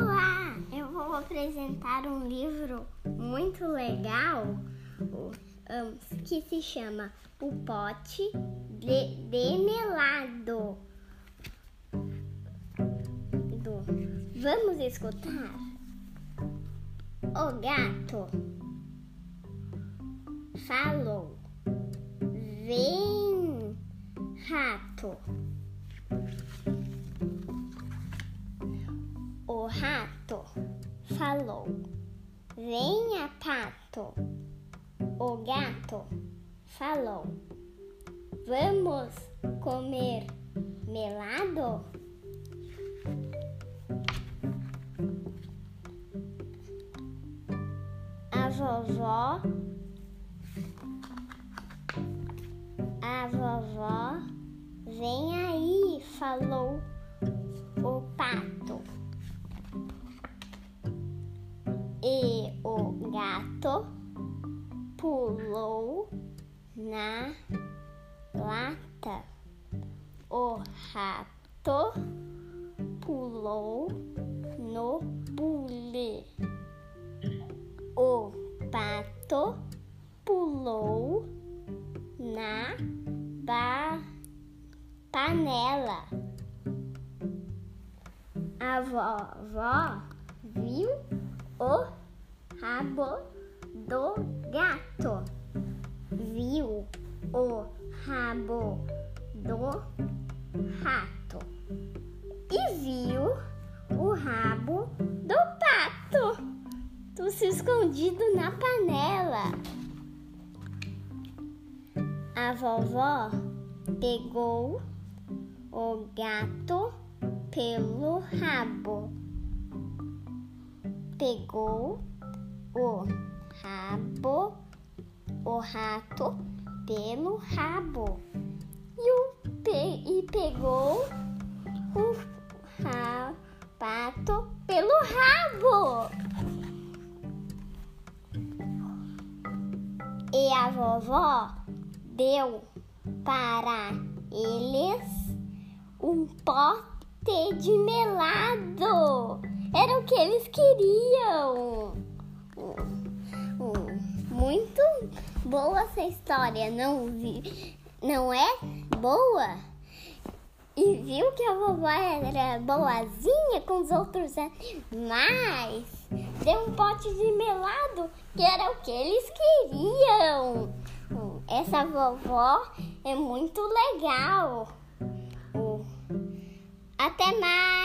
Olá, eu vou apresentar um livro muito legal que se chama O Pote de, de Melado. Do, vamos escutar? O gato falou: Vem, rato. Rato falou: Venha, pato. O gato falou: Vamos comer melado? A vovó, a vovó, vem aí, falou o pato. E o gato pulou na lata. O rato pulou no bule. O pato pulou na panela. A vovó viu o rabo do gato. Viu o rabo do rato. E viu o rabo do pato. Tudo se escondido na panela. A vovó pegou o gato pelo rabo pegou o rabo, o rato pelo rabo e, o pe, e pegou o ra, pato pelo rabo. E a vovó deu para eles um pote de melado. Era o que eles queriam. Muito boa essa história, não vi? Não é boa? E viu que a vovó era boazinha com os outros animais? Deu um pote de melado, que era o que eles queriam. Essa vovó é muito legal. Até mais!